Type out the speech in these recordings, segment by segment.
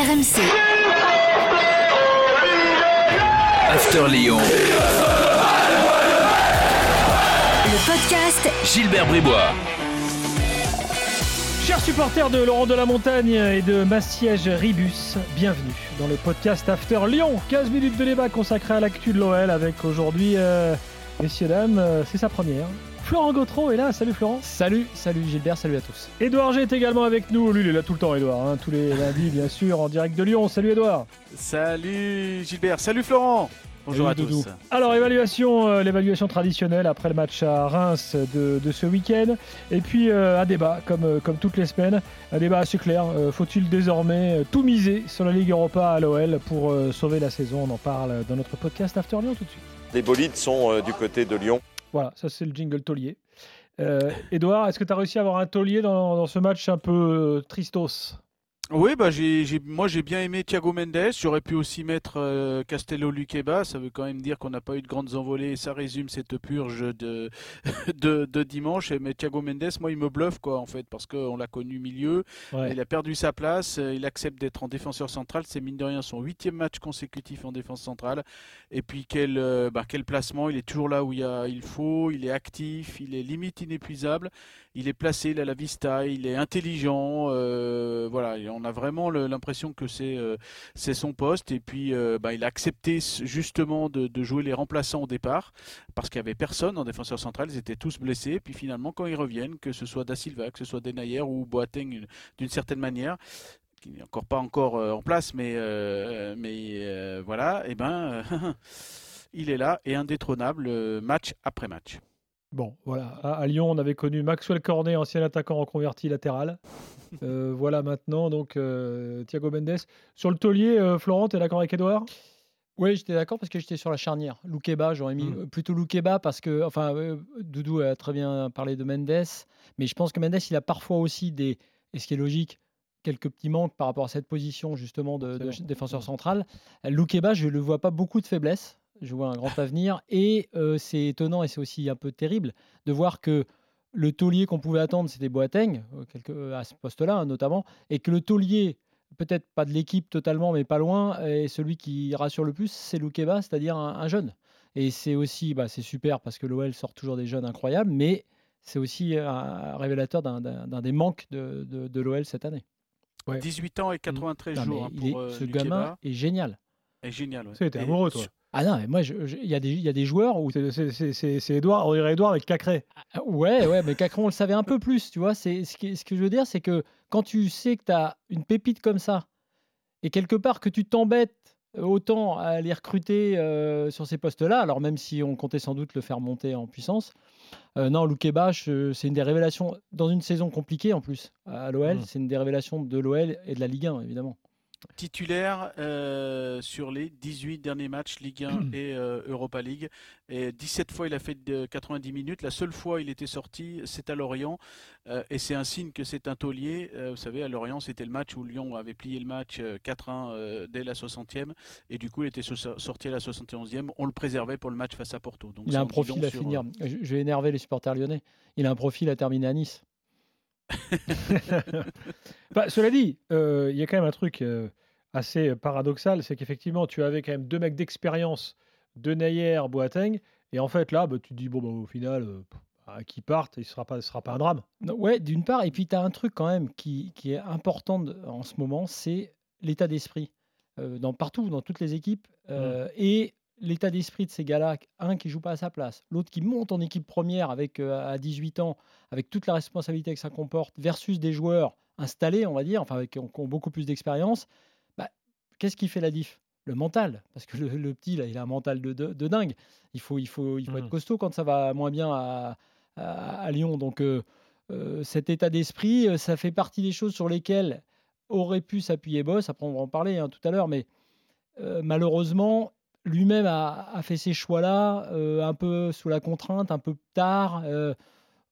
RMC. After Lyon. Le podcast Gilbert Bribois. Chers supporters de Laurent de la Montagne et de Massiège Ribus, bienvenue dans le podcast After Lyon. 15 minutes de débat consacré à l'actu de l'OL avec aujourd'hui, euh, messieurs, dames, euh, c'est sa première. Florent Gautreau est là, salut Florent. Salut, salut Gilbert, salut à tous. Edouard G est également avec nous, lui il est là tout le temps Edouard, hein, tous les lundis bien sûr, en direct de Lyon. Salut Edouard. Salut Gilbert, salut Florent. Bonjour à tous. Alors évaluation, euh, l'évaluation traditionnelle après le match à Reims de, de ce week-end. Et puis euh, un débat comme, euh, comme toutes les semaines, un débat assez clair. Euh, Faut-il désormais tout miser sur la Ligue Europa à l'OL pour euh, sauver la saison? On en parle dans notre podcast After Lyon tout de suite. Les bolides sont euh, du côté de Lyon. Voilà, ça c'est le jingle taulier. Euh, Edouard, est-ce que tu as réussi à avoir un taulier dans, ce match un peu euh, tristos? Oui, bah j'ai, j'ai- moi j'ai bien aimé Thiago Mendes. J'aurais pu aussi mettre euh, Castello Luqueba. Ça veut quand même dire qu'on n'a pas eu de grandes envolées. Ça résume cette purge de, de, de dimanche. Mais Thiago Mendes, moi il me bluffe quoi en fait parce qu'on l'a connu milieu. Ouais. Il a perdu sa place. euh, Il accepte d'être en défenseur central. C'est mine de rien son huitième match consécutif en défense centrale. Et puis quel, euh, bah, quel placement. Il est toujours là où il, y a, il faut. Il est actif. Il est limite inépuisable. Il est placé, il a la vista, il est intelligent. euh, voilà, et on a vraiment l'impression que c'est euh, c'est son poste. Et puis, euh, bah, il a accepté justement de, jouer les remplaçants au départ parce qu'il n'y avait personne en défenseur central. Ils étaient tous blessés. Puis finalement, quand ils reviennent, que ce soit Da Silva, que ce soit Denayer ou Boateng, une- d'une certaine manière, qui n'est encore pas encore euh, en place, mais euh, euh, voilà, et ben. Il est là et indétrônable euh, match après match. Bon, voilà. À, à Lyon, on avait connu Maxwell Cornet, ancien attaquant reconverti latéral. Euh, voilà maintenant, donc, euh, Thiago Mendes. Sur le taulier, euh, Florent, tu es d'accord avec Edouard? Oui, j'étais d'accord parce que j'étais sur la charnière. Loukeba, j'aurais mis Mm. euh, plutôt Loukeba parce que, enfin, Doudou a très bien parlé de Mendes, mais je pense que Mendes, il a parfois aussi des, et ce qui est logique, quelques petits manques par rapport à cette position justement de, de défenseur Mm. central. Loukeba, je ne le vois pas beaucoup de faiblesses. Je vois un grand avenir et euh, c'est étonnant et c'est aussi un peu terrible de voir que le taulier qu'on pouvait attendre, c'était Boateng, euh, quelque- euh, à ce poste-là hein, notamment, et que le taulier, peut-être pas de l'équipe totalement, mais pas loin, et celui qui rassure le plus, c'est Loukeba, c'est-à-dire un, un jeune. Et c'est aussi, bah, c'est super parce que l'OL sort toujours des jeunes incroyables, mais c'est aussi un révélateur d'un- des manques de, de- de l'OL cette année. Ouais. 18 ans et 93 Non, jours hein, il est- pour euh, ce Lukeba. gamin est génial. est génial. ouais. Et amoureux, toi. Ah non, mais moi, il y, a des- il y a des joueurs où C'est- Edouard, on dirait Edouard avec Cacré. Ah, Ouais, ouais, mais Cacron, on le savait un peu plus, tu vois. C'est ce, que je veux dire, c'est que quand tu sais que tu as une pépite comme ça, et quelque part que tu t'embêtes autant à les recruter euh, sur ces postes-là, alors même si on comptait sans doute le faire monter en puissance, euh, non, Loukeba, je- c'est une des révélations, dans une saison compliquée en plus, à l'OL, Mm. c'est une des révélations de l'OL et de la Ligue 1, évidemment. Titulaire euh, sur les 18 derniers matchs Ligue 1 et euh, Europa League. Et 17 fois il a fait de 90 minutes. La seule fois il était sorti, c'est à Lorient. Euh, et c'est un signe que c'est un taulier. Vous savez, à Lorient, c'était le match où Lyon avait plié le match euh, 4-1 euh, dès la 60e. Et du coup, il était so- sorti à la 71e. On le préservait pour le match face à Porto. Donc, Il a un profil à sur, finir. je vais énerver les supporters lyonnais. Il a un profil à terminer à Nice. Bah, cela dit, euh, il y a quand même un truc euh, assez paradoxal, c'est qu'effectivement, tu avais quand même deux mecs d'expérience, de Nayer, Boateng, et en fait, là, bah, tu te dis, bon, bah, au final, euh, bah, qu'ils partent, il ne sera, pas- ce sera pas un drame. Non, Ouais, d'une part, et puis tu as un truc quand même qui, qui est important de- en ce moment, c'est l'état d'esprit. Euh, dans, partout, dans toutes les équipes. euh, Et l'état d'esprit de ces gars-là, un qui joue pas à sa place, l'autre qui monte en équipe première avec, euh, à 18 ans, avec toute la responsabilité que ça comporte, versus des joueurs installés, on va dire, enfin, avec, qui ont, beaucoup plus d'expérience, bah, qu'est-ce qui fait la diff? Le mental, parce que le, le petit, là, il a un mental de, de- de dingue. Il faut, il faut, il faut être costaud quand ça va moins bien à, à- à Lyon. Donc, euh, euh, cet état d'esprit, ça fait partie des choses sur lesquelles aurait pu s'appuyer Boss. Après, on va en parler hein, tout à l'heure, mais malheureusement, lui-même a, a fait ces choix-là euh, un peu sous la contrainte, un peu tard. euh,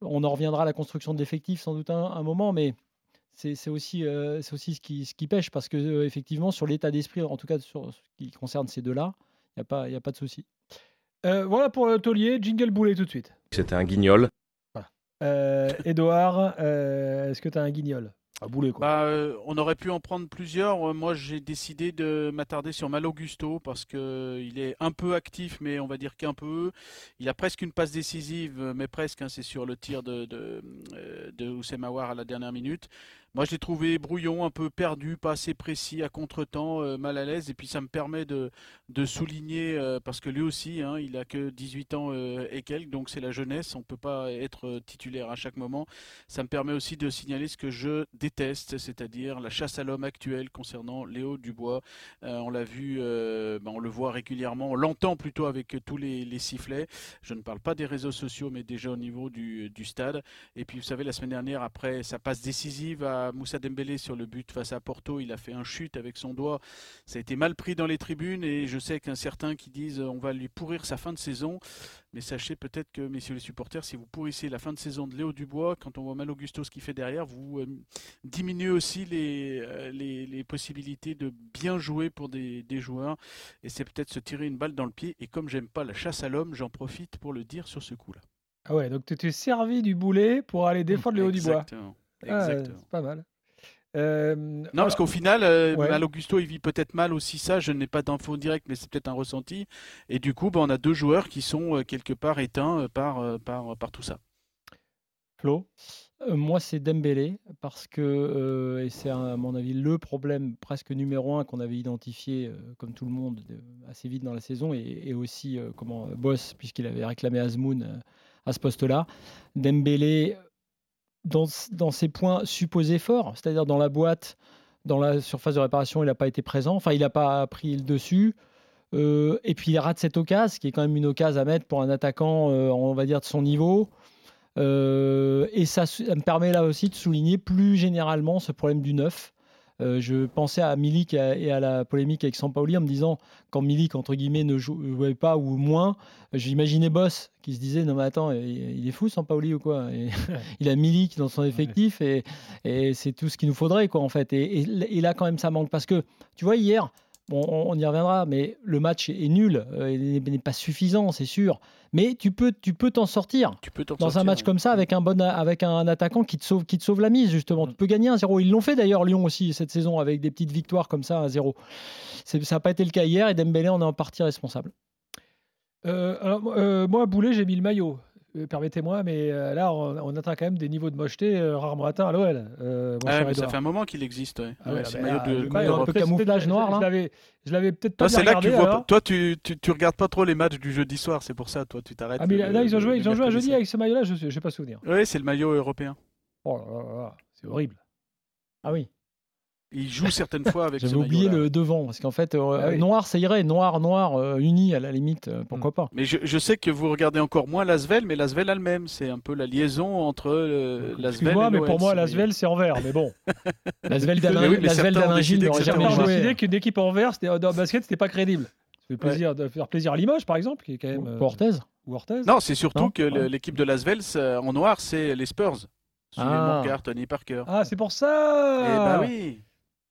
on en reviendra à la construction de l'effectif sans doute un, un moment, mais c'est aussi, euh, aussi ce, qui, ce qui pêche parce que effectivement, sur l'état d'esprit, en tout cas sur ce qui concerne ces deux-là, il n'y a, pas- y a pas de souci. Voilà pour le taulier, jingle boulet tout de suite. C'était un guignol. Euh, Edouard, est-ce que tu as un guignol? Bah, euh, on aurait pu en prendre plusieurs. Euh, Moi, j'ai décidé de m'attarder sur Mal Augusto parce que euh, est un peu actif, mais on va dire qu'un peu. Il a presque une passe décisive, mais presque. hein, c'est sur le tir de de, de à la dernière minute. Moi, je l'ai trouvé brouillon, un peu perdu, pas assez précis, à contre-temps, euh, mal à l'aise. Et puis, ça me permet de, de souligner, euh, parce que lui aussi, hein, il a que 18 ans euh, et quelques, donc c'est la jeunesse. On peut pas être titulaire à chaque moment. Ça me permet aussi de signaler ce que je déteste, c'est-à-dire la chasse à l'homme actuelle concernant Léo Dubois. On l'a vu, ben, on le voit régulièrement, on l'entend plutôt avec tous les, les sifflets. Je ne parle pas des réseaux sociaux, mais déjà au niveau du, du stade. Et puis vous savez, la semaine dernière, après sa passe décisive à Moussa Dembélé sur le but face à Porto, il a fait un chute avec son doigt. Ça a été mal pris dans les tribunes et je sais qu'un certain qui disent euh, on va lui pourrir sa fin de saison. Mais sachez peut-être que, messieurs les supporters, si vous pourrissez la fin de saison de Léo Dubois, quand on voit Mal Augusto ce qu'il fait derrière, vous euh, diminuez aussi les, euh, les, les possibilités de bien jouer pour des, des joueurs. Et c'est peut-être se tirer une balle dans le pied. Et comme j'aime pas la chasse à l'homme, j'en profite pour le dire sur ce coup-là. Ah ouais, donc tu t'es servi du boulet pour aller défendre Léo Dubois. Exactement. Ah, Exactement. c'est pas mal. Euh, Non, parce qu'au final, euh, Ouais. Mal Augusto, il vit peut-être mal aussi ça. Je n'ai pas d'infos directes, mais c'est peut-être un ressenti. Et du coup, ben, on a deux joueurs qui sont euh, quelque part éteints euh, par, euh, par, par tout ça. Flo? Moi, c'est Dembélé, parce que, et c'est à mon avis le problème presque numéro un qu'on avait identifié, comme tout le monde, de- assez vite dans la saison, et, et aussi comment Boss, puisqu'il avait réclamé Azmoun à ce poste-là. Dembélé, dans, ses points supposés forts, c'est-à-dire dans la boîte, dans la surface de réparation, il n'a pas été présent, enfin, il n'a pas pris le dessus. Euh, et puis il rate cette occasion, qui est quand même une occasion à mettre pour un attaquant, euh, on va dire, de son niveau. Euh, et ça, ça me permet là aussi de souligner plus généralement ce problème du neuf. Euh, je pensais à Milik et à, et à la polémique avec Sampaoli en me disant quand Milik entre guillemets ne jou- jouait pas ou moins, j'imaginais Boss qui se disait non mais attends il, est fou Sampaoli ou quoi? Et Il a Milik dans son effectif et, et c'est tout ce qu'il nous faudrait quoi en fait. Et là quand même ça manque. Parce que tu vois hier Bon, on, on y reviendra, mais le match est nul, euh, il n'est- pas suffisant, c'est sûr. Mais tu peux, tu peux t'en sortir. Tu peux t'en dans un match comme ça avec un bon avec un attaquant qui te sauve qui te sauve la mise justement. Tu peux gagner un 0 ils l'ont fait d'ailleurs Lyon aussi cette saison avec des petites victoires comme ça à 0 ça n'a pas été le cas hier et Dembélé en est en partie responsable. Euh, alors, euh, moi, boulet, j'ai mis le maillot. Euh, Permettez-moi, mais euh, là, on, on atteint quand même des niveaux de mocheté euh, rarement atteints à l'OL. euh, Ah, ça Edouard. fait un moment qu'il existe. ouais. Ah Ouais, ouais, c'est bah, de un peu c'était- noir, je là. l'avais- Je l'avais peut-être pas c'est là que tu regardé, vois. alors. pas- Toi, tu, tu, tu regardes pas trop les matchs du jeudi soir, c'est pour ça. Toi, tu t'arrêtes. Ah, mais là, ils ont joué, ils ont joué un mercredi jeudi avec ce maillot-là, je n'ai pas souvenir. Oui, c'est le maillot européen. Oh là là là là, c'est horrible. ah oui Il joue certaines fois avec j'avais oublié le devant parce qu'en fait euh, Ah oui. noir ça irait noir noir euh, uni à la limite euh, pourquoi pas Mais je, je sais que vous regardez encore moins Lasvel, mais Lasvel a le même. C'est un peu la liaison entre euh, Lasvel et mais pour moi, l'Asvel, c'est en vert. Mais bon, Lasvel que n'aurait jamais en j'ai joué décidé qu'une équipe en vert, c'était, dans le basket, c'était pas crédible. Ça fait plaisir de faire plaisir à Limoges, par exemple, qui est quand même. Orthez ou Orthez. Non, c'est surtout que l'équipe de Lasvel, en noir, c'est les Spurs. Suivez Ah. Tony Parker. Ah, c'est pour ça Eh bah oui.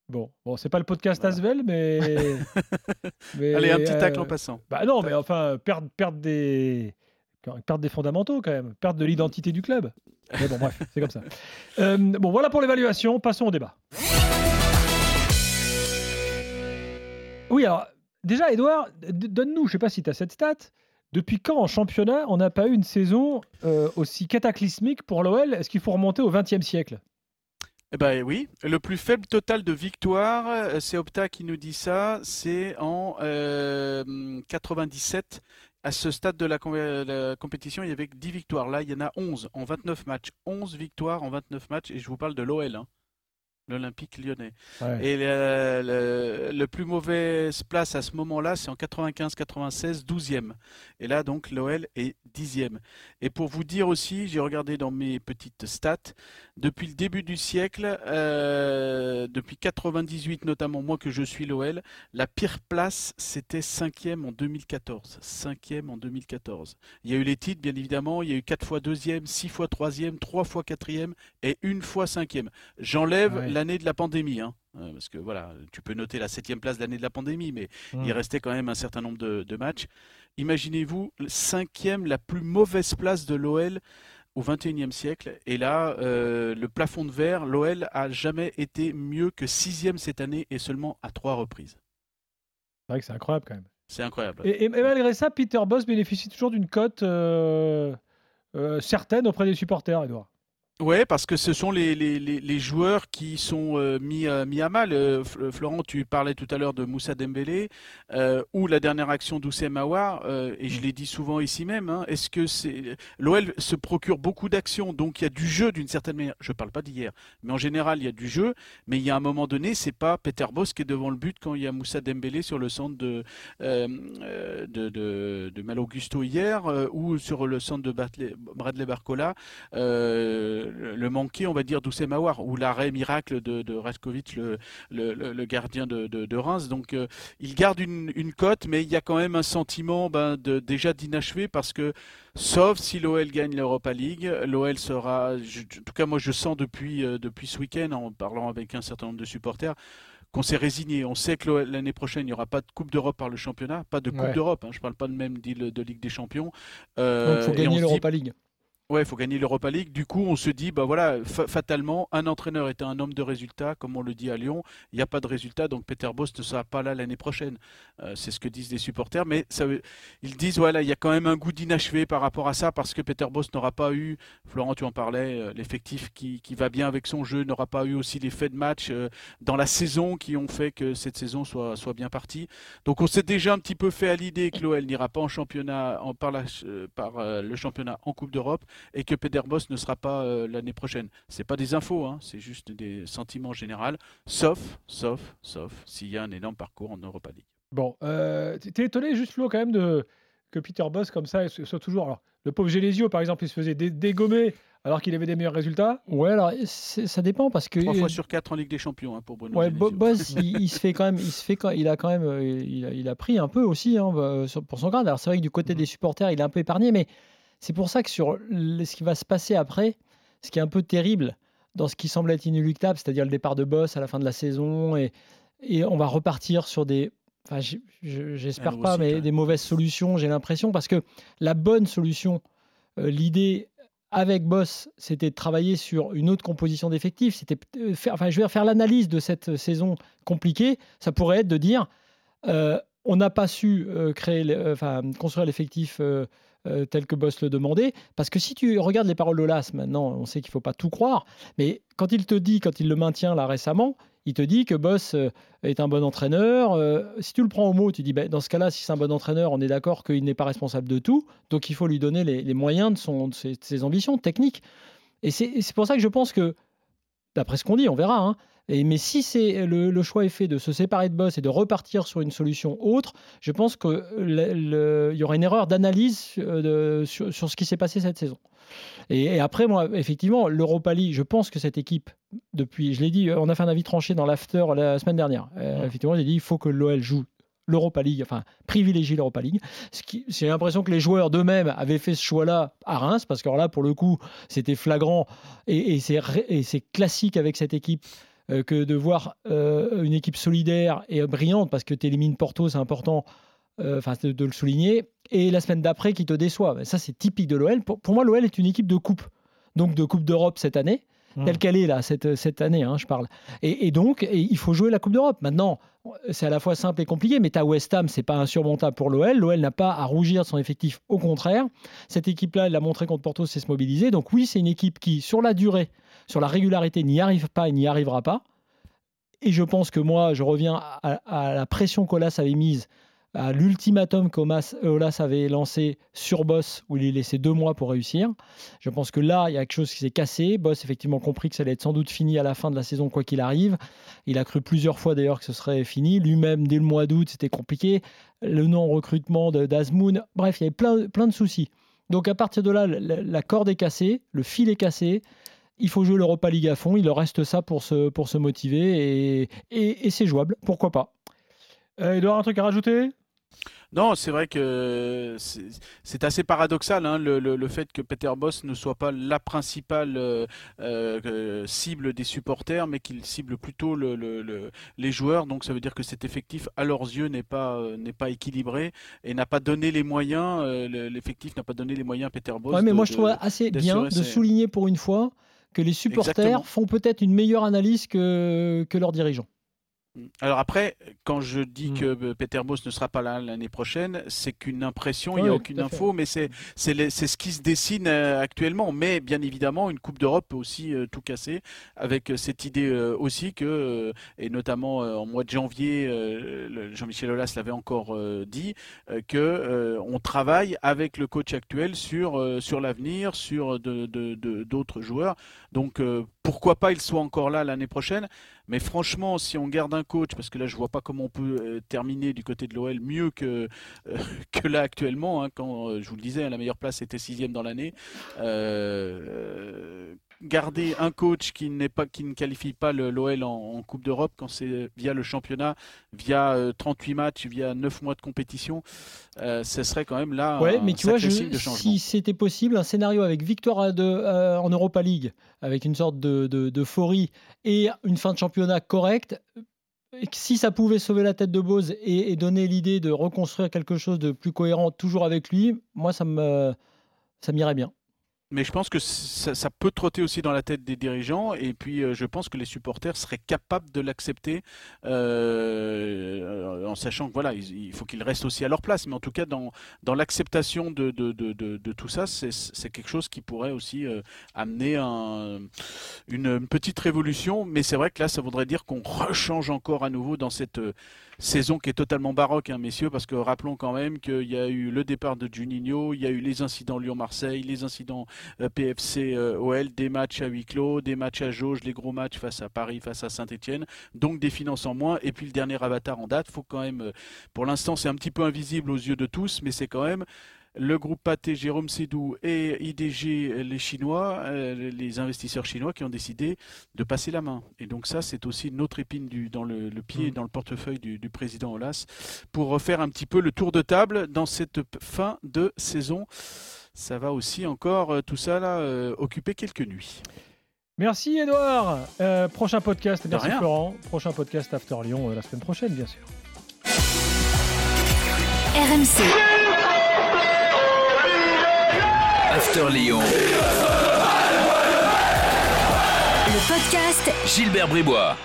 Bon, bon c'est pas le podcast Voilà. Asvel, mais. mais, Allez, un petit tacle euh, en passant. Bah non, mais enfin, perdre, perdre, des... perdre des fondamentaux quand même, perdre de l'identité du club. Mais bon, bref, c'est comme ça. Euh, bon, voilà pour l'évaluation, passons au débat. Oui, alors, déjà, Edouard, donne-nous, je sais pas si tu as cette stat, depuis quand en championnat on n'a pas eu une saison euh, aussi cataclysmique pour l'OL Est-ce qu'il faut remonter au XXe siècle? Eh ben oui, le plus faible total de victoires, euh, c'est Opta qui nous dit ça, c'est en euh, 97. À ce stade de la, com- la compétition, il y avait 10 victoires. Là, il y en a 11 en 29 matchs. 11 victoires en 29 matchs. Et je vous parle de l'OL, hein, l'Olympique lyonnais. Et le, le- le plus mauvaise place à ce moment-là, c'est en 95-96, 12e. Et là, donc, l'OL est 10e. Et pour vous dire aussi, j'ai regardé dans mes petites stats, depuis le début du siècle, euh, depuis 98 notamment, moi que je suis l'OL, la pire place, c'était 5e en 2014. 5e en 2014. Il y a eu les titres, bien évidemment, il y a eu 4 fois 2e, 6 fois 3e, 3 fois 4e et une fois 5e. J'enlève Ah ouais. L'année de la pandémie, hein, euh, parce que voilà, tu peux noter la 7e place de l'année de la pandémie, mais il restait quand même un certain nombre de, de matchs. Imaginez-vous, cinquième, la plus mauvaise place de l'OL au 21e siècle. Et là, euh, le plafond de verre, l'OL a jamais été mieux que sixième cette année et seulement à trois reprises. C'est vrai que c'est incroyable quand même. C'est incroyable. Et, et- et malgré ça, Peter Boss bénéficie toujours d'une cote euh, euh, certaine auprès des supporters, Edouard. Ouais, parce que ce sont les, les, les, les joueurs qui sont euh, mis, à- mis à mal. Euh, F- Florent, tu parlais tout à l'heure de Moussa Dembélé euh, ou la dernière action d'Oussem Aouar, euh, et je l'ai dit souvent ici même. hein, Est-ce que c'est l'OL se procure beaucoup d'actions, donc il y a du jeu d'une certaine manière. Je parle pas d'hier, mais en général il y a du jeu. Mais il y a un moment donné, c'est pas Peter Boss qui est devant le but quand il y a Moussa Dembélé sur le centre de euh, euh, de, de, de Mal Augusto hier euh, ou sur le centre de Bradley, Bradley Barcola euh, le- le manqué, on va dire, d'Oussem Aouar, ou l'arrêt miracle de, de Raskovic, le, le, le- le gardien de, de- de Reims. Donc, euh, il garde une, une cote, mais il y a quand même un sentiment ben, de, déjà d'inachevé parce que, sauf si l'OL gagne l'Europa League, l'OL sera, je- en tout cas, moi, je sens depuis, euh, depuis ce week-end, en parlant avec un certain nombre de supporters, qu'on s'est résigné. On sait que l'année prochaine, il n'y aura pas de Coupe d'Europe par le championnat, pas de Coupe Ouais. d'Europe. hein, je ne parle pas de même de Ligue des Champions. Donc Euh, il faut on gagner dit, l'Europa League. Ouais, il faut gagner l'Europa League. Du coup, on se dit, bah voilà, fa- fatalement, un entraîneur est un homme de résultats, comme on le dit à Lyon. Il n'y a pas de résultats, donc Peter Boss ne sera pas là l'année prochaine. Euh, c'est ce que disent les supporters, mais ils disent, voilà, il y a quand même un goût d'inachevé par rapport à ça, parce que Peter Boss n'aura pas eu, Florent, tu en parlais, euh, l'effectif qui, qui va bien avec son jeu, n'aura pas eu aussi les faits de match euh, dans la saison qui ont fait que cette saison soit, soit bien partie. Donc on s'est déjà un petit peu fait à l'idée que l'OL n'ira pas en championnat, par, la- par le championnat en Coupe d'Europe et que Peter Boss ne sera pas euh, l'année prochaine. C'est pas des infos, hein, c'est juste des sentiments généraux, sauf, sauf, sauf s'il y a un énorme parcours en Europa League. Bon, euh, t'es étonné juste Flo quand même de que Peter Boss comme ça soit toujours. Alors, le pauvre Genesio par exemple, il se faisait dé- dégommer alors qu'il avait des meilleurs résultats. Ouais, alors ça dépend parce que Trois fois sur quatre en Ligue des Champions hein, pour Bruno Ouais, Bo-. Boss, il, il se fait quand même, il se fait quand, il a quand même, euh, il a, il a pris un peu aussi hein, bah, sur- pour son grade. Alors c'est vrai que du côté des supporters, il est un peu épargné, mais c'est pour ça que sur ce qui va se passer après, ce qui est un peu terrible dans ce qui semble être inéluctable, c'est-à-dire le départ de Boss à la fin de la saison, et, et on va repartir sur des, enfin, j'espère pas, mais des mauvaises solutions. J'ai l'impression parce que la bonne solution, euh, l'idée avec Boss, c'était de travailler sur une autre composition d'effectifs. C'était euh, faire, enfin, je faire l'analyse de cette saison compliquée. Ça pourrait être de dire, euh, on n'a pas su euh, créer, euh, construire l'effectif euh, tel que Boss le demandait. Parce que si tu regardes les paroles de Las, maintenant, on sait qu'il faut pas tout croire. Mais quand il te dit, quand il le maintient là récemment, il te dit que Boss est un bon entraîneur. Si tu le prends au mot, tu dis, ben, dans ce cas-là, si c'est un bon entraîneur, on est d'accord qu'il n'est pas responsable de tout. Donc il faut lui donner les, moyens de, son, ses, ambitions techniques. Et c'est et c'est pour ça que je pense que, d'après ce qu'on dit, on verra. hein, et, mais si c'est le, le choix est fait de se séparer de Boss et de repartir sur une solution autre, je pense qu'il y aura une erreur d'analyse euh, sur, sur ce qui s'est passé cette saison. Et, et après, moi, effectivement, l'Europa League, je pense que cette équipe, depuis, je l'ai dit, on a fait un avis tranché dans l'after la semaine dernière. Euh, Effectivement, j'ai dit, il faut que l'OL joue l'Europa League, enfin privilégie l'Europa League. J'ai l'impression que les joueurs d'eux-mêmes avaient fait ce choix-là à Reims, parce que alors là, pour le coup, c'était flagrant et c'est classique avec cette équipe euh, que de voir euh, une équipe solidaire et brillante, parce que tu élimines Porto, c'est important euh, enfin, de, de le souligner, et la semaine d'après qui te déçoit. Ben, Ça, c'est typique de l'OL. Pour, pour moi, l'OL est une équipe de coupe, donc de Coupe d'Europe cette année, Mm. telle qu'elle est là, cette, cette année, hein, je parle. Et, et donc, et il faut jouer la Coupe d'Europe. Maintenant, c'est à la fois simple et compliqué, mais tu as West Ham, c'est pas insurmontable pour l'OL. L'OL n'a pas à rougir de son effectif, au contraire. Cette équipe-là, elle l'a montré contre Porto, c'est se mobiliser. Donc oui, c'est une équipe qui, sur la durée, sur la régularité, n'y arrive pas et n'y arrivera pas. Et je pense que moi, je reviens à, la pression qu'Olas avait mise, à l'ultimatum qu'Olas avait lancé sur Boss, où il est laissé deux mois pour réussir. Je pense que là, il y a quelque chose qui s'est cassé. Boss, effectivement, compris que ça allait être sans doute fini à la fin de la saison, quoi qu'il arrive. Il a cru plusieurs fois d'ailleurs que ce serait fini. Lui-même, dès le mois d'août, c'était compliqué. Le non-recrutement d'Azmoun. Bref, il y avait plein, plein de soucis. Donc à partir de là, la corde est cassée, le fil est cassé. Il faut jouer l'Europa League à fond. Il leur reste ça pour se, pour se motiver et, et, et c'est jouable. Pourquoi pas Euh, Edouard, un truc à rajouter? Non, c'est vrai que c'est assez paradoxal hein, le, fait que Peter Boss ne soit pas la principale euh, euh, cible des supporters, mais qu'il cible plutôt les joueurs. Donc ça veut dire que cet effectif, à leurs yeux, n'est pas, euh, pas équilibré et n'a pas donné les moyens. L'effectif n'a pas donné les moyens à Peter Boss. Ouais, mais moi je trouve assez bien de souligner pour une fois que les supporters font peut-être une meilleure analyse que, que leurs dirigeants. Alors après, quand je dis mm. que euh, Peter Boss ne sera pas là l'année prochaine, c'est qu'une impression, il n'y a aucune info, mais c'est ce qui se dessine euh, actuellement. Mais bien évidemment, une Coupe d'Europe peut aussi euh, tout casser, avec cette idée aussi que, et notamment en mois de janvier, Jean-Michel Aulas l'avait encore dit, que on travaille avec le coach actuel sur, sur l'avenir, sur d'autres de, de, joueurs. Donc pourquoi pas il soit encore là l'année prochaine? Mais franchement, si on garde un coach, parce que là je vois pas comment on peut euh, terminer du côté de l'OL mieux que, euh, que là actuellement, hein, quand euh, je vous le disais, la meilleure place était sixième dans l'année garder un coach qui n'est pas qui ne qualifie pas l'OL en, Coupe d'Europe quand c'est via le championnat, via 38 matchs, via 9 mois de compétition, ce serait quand même là ouais, mais tu vois, si c'était possible, un scénario avec victoire de, en Europa League, avec une sorte de d'euphorie et une fin de championnat correcte, si ça pouvait sauver la tête de Bose et, donner l'idée de reconstruire quelque chose de plus cohérent toujours avec lui, moi ça me ça m'irait bien. Mais je pense que ça, peut trotter aussi dans la tête des dirigeants et puis euh, je pense que les supporters seraient capables de l'accepter euh, en sachant que voilà, il, faut qu'ils restent aussi à leur place. Mais en tout cas, dans, l'acceptation de, tout ça, c'est quelque chose qui pourrait aussi euh, amener un, une, petite révolution. Mais c'est vrai que là, ça voudrait dire qu'on rechange encore à nouveau dans cette saison qui est totalement baroque, hein, messieurs, parce que rappelons quand même qu'il y a eu le départ de Juninho, il y a eu les incidents Lyon-Marseille, les incidents PFC euh, OL, des matchs à huis clos, des matchs à jauge, les gros matchs face à Paris, face à Saint-Etienne, donc des finances en moins, et puis le dernier avatar en date, faut quand même, euh, pour l'instant c'est un petit peu invisible aux yeux de tous, mais c'est quand même le groupe Pathé, Jérôme Sédou et IDG, les Chinois, euh, les investisseurs chinois qui ont décidé de passer la main. Et donc ça, c'est aussi une autre épine du, dans le, pied, mm. dans le portefeuille du, président Olas, pour refaire un petit peu le tour de table dans cette fin de saison. Ça va aussi encore, euh, tout ça là, euh, occuper quelques nuits. Merci Edouard. prochain podcast, merci Florent. Prochain podcast After Lyon la semaine prochaine, bien sûr. RMC. After Lyon. Le podcast Gilbert Bribois.